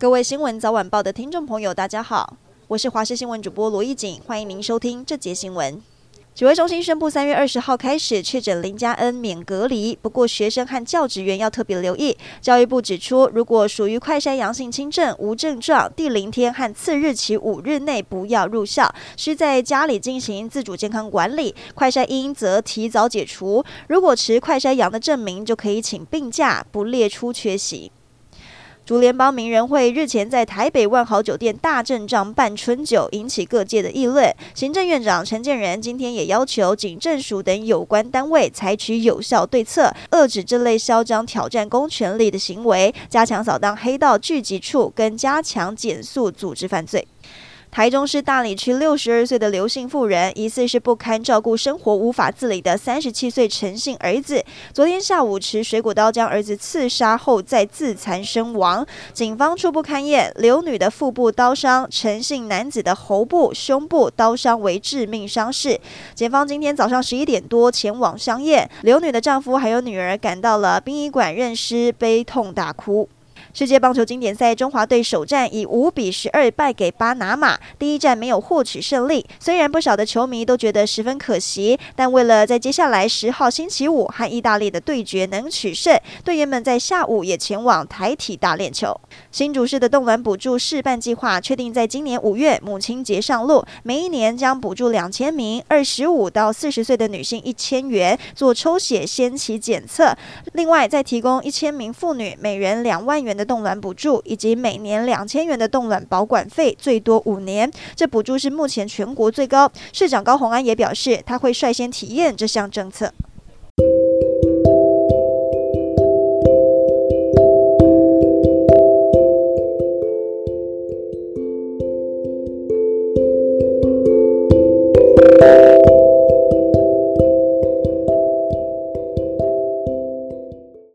各位新闻早晚报的听众朋友，大家好，我是华视新闻主播罗艺锦，欢迎您收听这节新闻。指挥中心宣布，三月二十号开始确诊零加 N 免隔离，不过学生和教职员要特别留意。教育部指出，如果属于快筛阳性轻症、无症状，第零天和次日起五日内不要入校，需在家里进行自主健康管理。快筛阴则提早解除，如果持快筛阳的证明，就可以请病假，不列出缺席。竹联帮名人会日前在台北万豪酒店大阵仗办春酒，引起各界的议论。行政院长陈建仁今天也要求警政署等有关单位采取有效对策，遏制这类嚣张挑战公权力的行为，加强扫荡黑道聚集处，跟加强检肃组织犯罪。台中市大里区六十二岁的刘姓妇人，疑似是不堪照顾生活、无法自理的三十七岁陈姓儿子。昨天下午持水果刀将儿子刺杀后，再自残身亡。警方初步勘验，刘女的腹部刀伤，陈姓男子的喉部、胸部刀伤为致命伤势。检方今天早上十一点多前往相验，刘女的丈夫还有女儿赶到了殡仪馆认尸，悲痛大哭。世界棒球经典赛，中华队首战以五比十二败给巴拿马，第一战没有获取胜利。虽然不少的球迷都觉得十分可惜，但为了在接下来十号星期五和意大利的对决能取胜，队员们在下午也前往台体大练球。新竹市的冻卵补助试办计划确定在今年五月母亲节上路，每一年将补助两千名二十五到四十岁的女性一千元做抽血先期检测，另外再提供一千名妇女每人两万元的冻卵补助，以及每年两千元的冻卵保管费，最多五年。这补助是目前全国最高。市长高虹安也表示，他会率先体验这项政策。